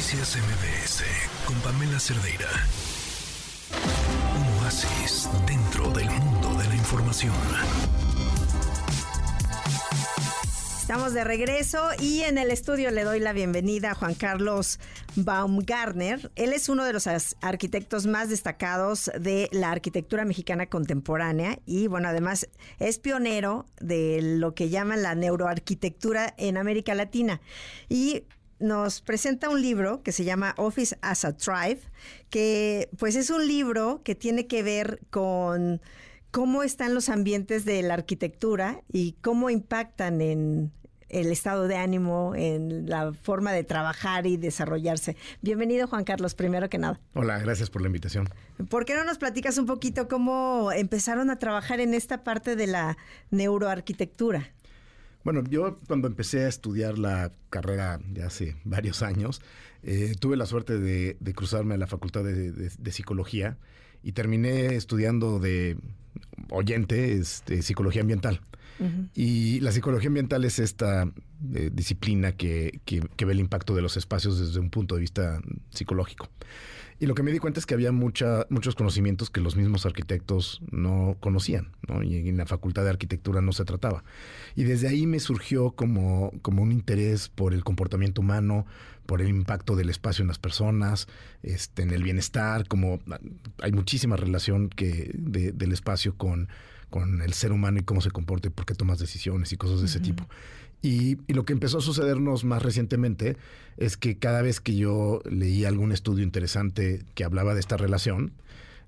Noticias MBS con Pamela Cerdeira. Un oasis dentro del mundo de la información. Estamos de regreso y en el estudio le doy la bienvenida a Juan Carlos Baumgartner. Él es uno de los arquitectos más destacados de la arquitectura mexicana contemporánea y bueno, además es pionero de lo que llaman la neuroarquitectura en América Latina. Y nos presenta un libro que se llama Office as a Tribe, que pues es un libro que tiene que ver con cómo están los ambientes de la arquitectura y cómo impactan en, el estado de ánimo, en la forma de trabajar y desarrollarse. Bienvenido Juan Carlos, primero que nada. Hola, gracias por la invitación. ¿Por qué no nos platicas un poquito cómo empezaron a trabajar en esta parte de la neuroarquitectura? Bueno, yo cuando empecé a estudiar la carrera ya hace varios años, eh, tuve la suerte de, cruzarme a la Facultad de, Psicología y terminé estudiando de oyente este, psicología ambiental. Y la psicología ambiental es esta eh, disciplina que, ve el impacto de los espacios desde un punto de vista psicológico. Y lo que me di cuenta es que había mucha, muchos conocimientos que los mismos arquitectos no conocían, y en la facultad de arquitectura no se trataba. Y desde ahí me surgió como, como un interés por el comportamiento humano, por el impacto del espacio en las personas, este, en el bienestar, como hay muchísima relación que del espacio con con el ser humano y cómo se comporta y por qué tomas decisiones y cosas de ese tipo. Y, lo que empezó a sucedernos más recientemente es que cada vez que yo leía algún estudio interesante que hablaba de esta relación,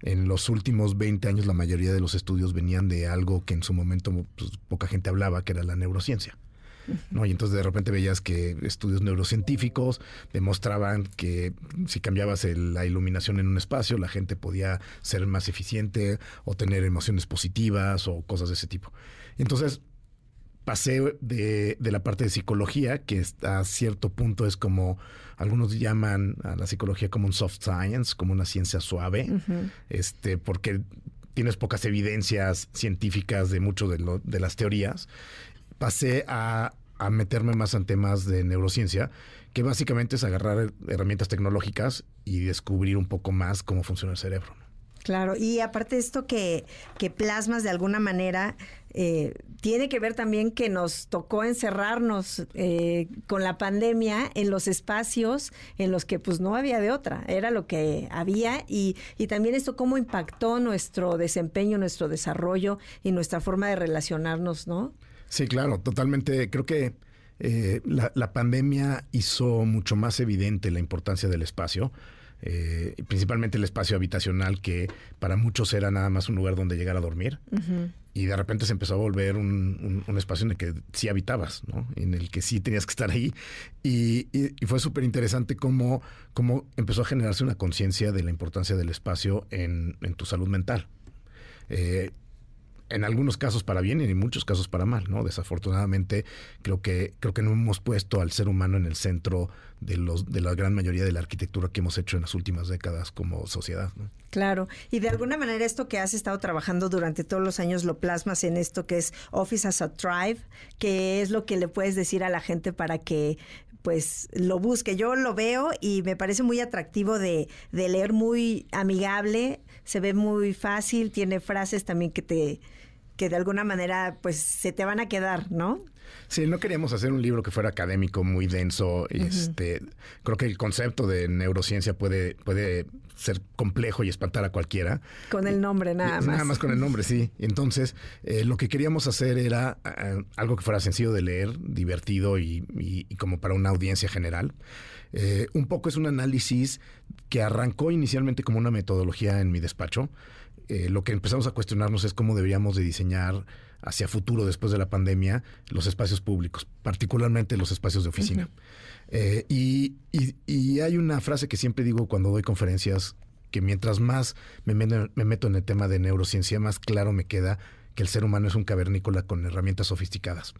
en los últimos 20 años la mayoría de los estudios venían de algo que en su momento pues, poca gente hablaba, que era la neurociencia. ¿no? Y entonces de repente veías que estudios neurocientíficos demostraban que si cambiabas la iluminación en un espacio, la gente podía ser más eficiente o tener emociones positivas o cosas de ese tipo. Entonces pasé de, la parte de psicología, que a cierto punto es como, algunos llaman a la psicología como un soft science, como una ciencia suave, este, porque tienes pocas evidencias científicas de mucho de, de las teorías pasé a, meterme más en temas de neurociencia, que básicamente es agarrar herramientas tecnológicas y descubrir un poco más cómo funciona el cerebro. Claro, y aparte esto que, que plasmas de alguna manera, eh, tiene que ver también que nos tocó encerrarnos eh, con la pandemia en los espacios en los que pues no había de otra, era lo que había y, y también esto cómo impactó nuestro desempeño, nuestro desarrollo y nuestra forma de relacionarnos, ¿no? Sí, claro, totalmente. Creo que eh, la, pandemia hizo mucho más evidente la importancia del espacio. Eh, principalmente el espacio habitacional que para muchos era nada más un lugar donde llegar a dormir y de repente se empezó a volver un, espacio en el que sí habitabas, ¿no? en el que sí tenías que estar ahí y, fue súper interesante cómo, cómo empezó a generarse una conciencia de la importancia del espacio en, tu salud mental. Eh, en algunos casos para bien y en muchos casos para mal, ¿no? Desafortunadamente creo que creo que no hemos puesto al ser humano en el centro de los de la gran mayoría de la arquitectura que hemos hecho en las últimas décadas como sociedad, Claro, y de alguna manera esto que has estado trabajando durante todos los años lo plasmas en esto que es Office as a Tribe, que es lo que le puedes decir a la gente para que pues lo busque. Yo lo veo y me parece muy atractivo de, de leer, muy amigable, se ve muy fácil, tiene frases también que te que de alguna manera pues se te van a quedar, ¿no? Sí, no queríamos hacer un libro que fuera académico muy denso. Este, creo que el concepto de neurociencia puede, puede ser complejo y espantar a cualquiera. Con el nombre nada más. Nada más con el nombre, sí. Entonces, eh, lo que queríamos hacer era eh, algo que fuera sencillo de leer, divertido y, como para una audiencia general. Eh, un poco es un análisis que arrancó inicialmente como una metodología en mi despacho. lo que empezamos a cuestionarnos es cómo deberíamos de diseñar hacia futuro, después de la pandemia, los espacios públicos, particularmente los espacios de oficina. Eh, y, hay una frase que siempre digo cuando doy conferencias, que mientras más me, meto en el tema de neurociencia, más claro me queda que el ser humano es un cavernícola con herramientas sofisticadas.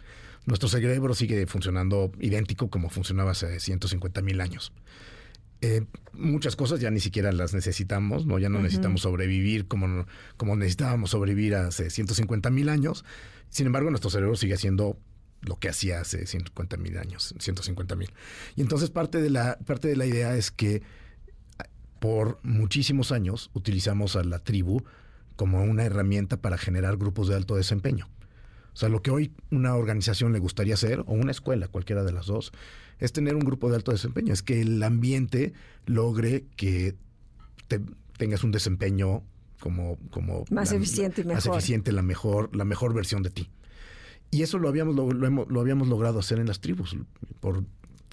Nuestro cerebro sigue funcionando idéntico como funcionaba hace 150 mil años. Eh, muchas cosas ya ni siquiera las necesitamos, ¿no? Ya no necesitamos sobrevivir como, como necesitábamos sobrevivir hace 150 mil años. Sin embargo, nuestro cerebro sigue haciendo lo que hacía hace 150 mil años, 150 mil. Y entonces parte de, la, parte de la idea es que por muchísimos años utilizamos a la tribu como una herramienta para generar grupos de alto desempeño. O sea, lo que hoy una organización le gustaría hacer, o una escuela, cualquiera de las dos, es tener un grupo de alto desempeño, es que el ambiente logre que tengas un desempeño como, como más eficiente y mejor. Más eficiente, la mejor, la mejor versión de ti. Y eso lo habíamos, lo, habíamos logrado hacer en las tribus por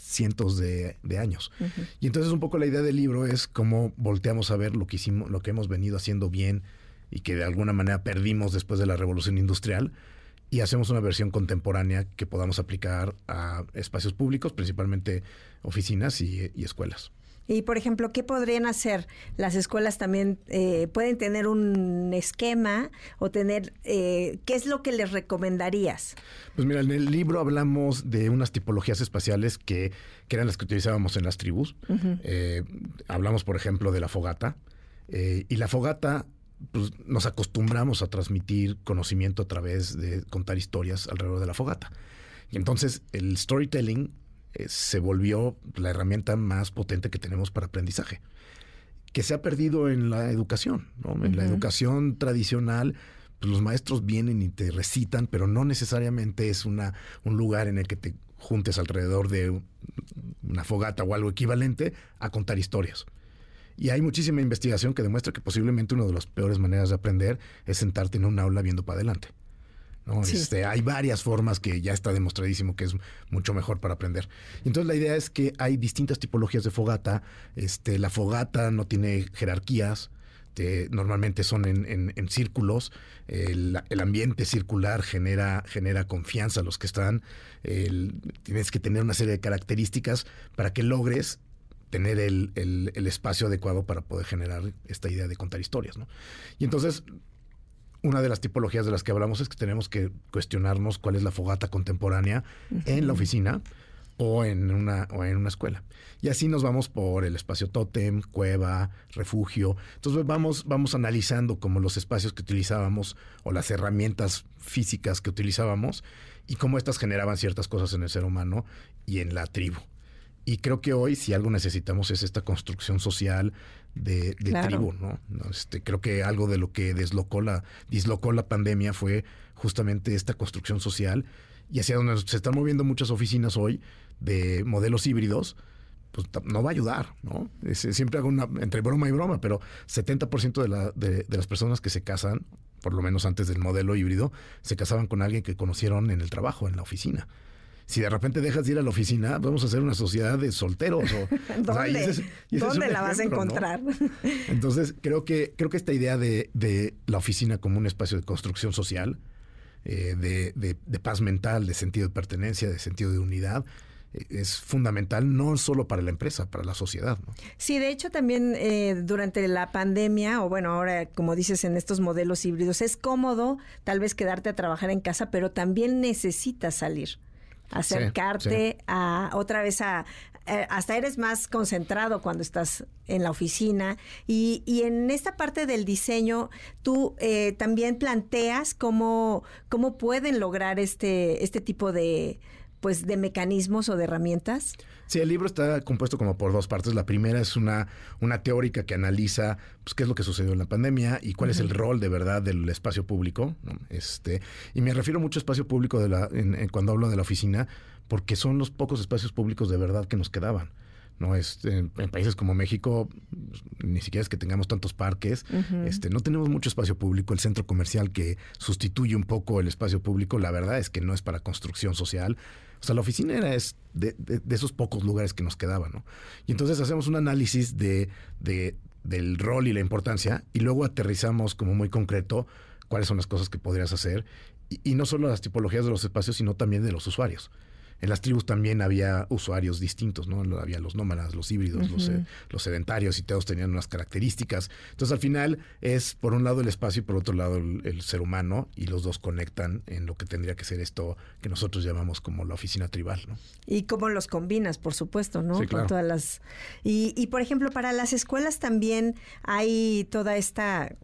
cientos de, años. Y entonces un poco la idea del libro es cómo volteamos a ver lo que hicimos, lo que hemos venido haciendo bien y que de alguna manera perdimos después de la revolución industrial y hacemos una versión contemporánea que podamos aplicar a espacios públicos, principalmente oficinas y, escuelas. Y, por ejemplo, ¿qué podrían hacer? Las escuelas también eh, pueden tener un esquema o tener, eh, ¿qué es lo que les recomendarías? Pues mira, en el libro hablamos de unas tipologías espaciales que, eran las que utilizábamos en las tribus. Eh, hablamos, por ejemplo, de la fogata. y la fogata pues, nos acostumbramos a transmitir conocimiento a través de contar historias alrededor de la fogata. Y entonces el storytelling eh, se volvió la herramienta más potente que tenemos para aprendizaje, que se ha perdido en la educación. En la educación tradicional, pues, los maestros vienen y te recitan, pero no necesariamente es una, un lugar en el que te juntes alrededor de una fogata o algo equivalente a contar historias. Y hay muchísima investigación que demuestra que posiblemente una de las peores maneras de aprender es sentarte en un aula viendo para adelante. Este, hay varias formas que ya está demostradísimo que es mucho mejor para aprender. Entonces la idea es que hay distintas tipologías de fogata. Este, la fogata no tiene jerarquías. normalmente son en, círculos. El, ambiente circular genera, genera confianza a los que están. tienes que tener una serie de características para que logres tener el, espacio adecuado para poder generar esta idea de contar historias. ¿no? Y entonces, una de las tipologías de las que hablamos es que tenemos que cuestionarnos cuál es la fogata contemporánea en la oficina o en, una, o en una escuela. Y así nos vamos por el espacio tótem, cueva, refugio. Entonces vamos, vamos analizando como los espacios que utilizábamos o las herramientas físicas que utilizábamos y cómo estas generaban ciertas cosas en el ser humano y en la tribu. Y creo que hoy si algo necesitamos es esta construcción social de, tribu, ¿no? Este, creo que algo de lo que deslocó la, dislocó la pandemia fue justamente esta construcción social y hacia donde se están moviendo muchas oficinas hoy de modelos híbridos, pues no va a ayudar, ¿no? siempre hago una, entre broma y broma, pero 70% de, la, de, de las personas que se casan, por lo menos antes del modelo híbrido, se casaban con alguien que conocieron en el trabajo, en la oficina si de repente dejas de ir a la oficina, vamos a hacer una sociedad de solteros. O, ¿Dónde, la vas a encontrar? Entonces, creo que, creo que esta idea de, la oficina como un espacio de construcción social, eh, de, paz mental, de sentido de pertenencia, de sentido de unidad, eh, es fundamental no solo para la empresa, para la sociedad. Sí, de hecho también eh, durante la pandemia, o bueno, ahora como dices en estos modelos híbridos, es cómodo tal vez quedarte a trabajar en casa, pero también necesitas salir acercarte a otra vez a eh, hasta eres más concentrado cuando estás en la oficina. Y, y en esta parte del diseño tú eh, también planteas cómo, cómo pueden lograr este, este tipo de pues de mecanismos o de herramientas? Sí, el libro está compuesto como por dos partes. La primera es una, una teórica que analiza pues, qué es lo que sucedió en la pandemia y cuál es el rol de verdad del espacio público. Este, y me refiero mucho a espacio público de la, cuando hablo de la oficina, porque son los pocos espacios públicos de verdad que nos quedaban. ¿No? Este, en, países como México, ni siquiera es que tengamos tantos parques, este, no tenemos mucho espacio público. El centro comercial que sustituye un poco el espacio público, la verdad es que no es para construcción social. O sea, la oficina era es de, esos pocos lugares que nos quedaban, ¿no? Y entonces hacemos un análisis de, del rol y la importancia y luego aterrizamos como muy concreto cuáles son las cosas que podrías hacer y, y no solo las tipologías de los espacios, sino también de los usuarios en las tribus también había usuarios distintos, ¿no? Había los nómadas, los híbridos, los, sedentarios y todos tenían unas características. Entonces al final es por un lado el espacio y por otro lado el, ser humano y los dos conectan en lo que tendría que ser esto que nosotros llamamos como la oficina tribal, ¿no? Y cómo los combinas, por supuesto, ¿no? Sí, claro. todas las... Y, y por ejemplo, para las escuelas también hay toda esta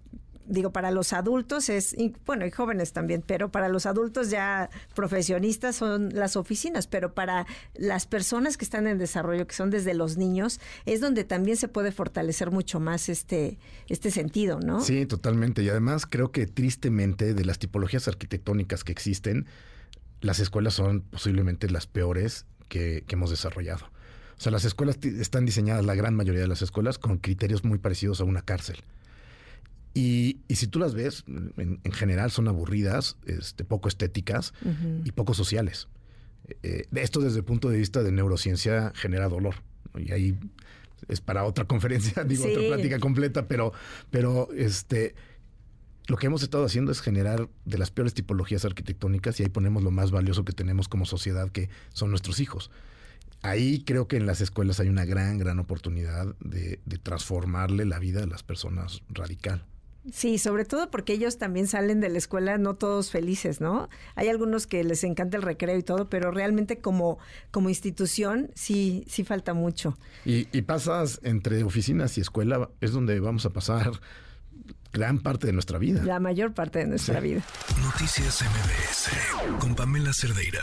digo, para los adultos es, bueno, y jóvenes también, pero para los adultos ya profesionistas son las oficinas, pero para las personas que están en desarrollo, que son desde los niños, es donde también se puede fortalecer mucho más este, este sentido, ¿no? Sí, totalmente. Y además creo que tristemente de las tipologías arquitectónicas que existen, las escuelas son posiblemente las peores que, que hemos desarrollado. O sea, las escuelas están diseñadas, la gran mayoría de las escuelas, con criterios muy parecidos a una cárcel. Y, si tú las ves, en, general son aburridas, este, poco estéticas y poco sociales. Eh, esto desde el punto de vista de neurociencia genera dolor. Y ahí es para otra conferencia, digo, otra plática completa, pero, pero este, lo que hemos estado haciendo es generar de las peores tipologías arquitectónicas y ahí ponemos lo más valioso que tenemos como sociedad, que son nuestros hijos. Ahí creo que en las escuelas hay una gran, gran oportunidad de, de transformarle la vida de las personas radical. Sí, sobre todo porque ellos también salen de la escuela no todos felices, ¿no? Hay algunos que les encanta el recreo y todo, pero realmente como, como institución sí, sí falta mucho. Y, y pasas entre oficinas y escuela, es donde vamos a pasar gran parte de nuestra vida. La mayor parte de nuestra vida. Noticias MBS con Pamela Cerdeira.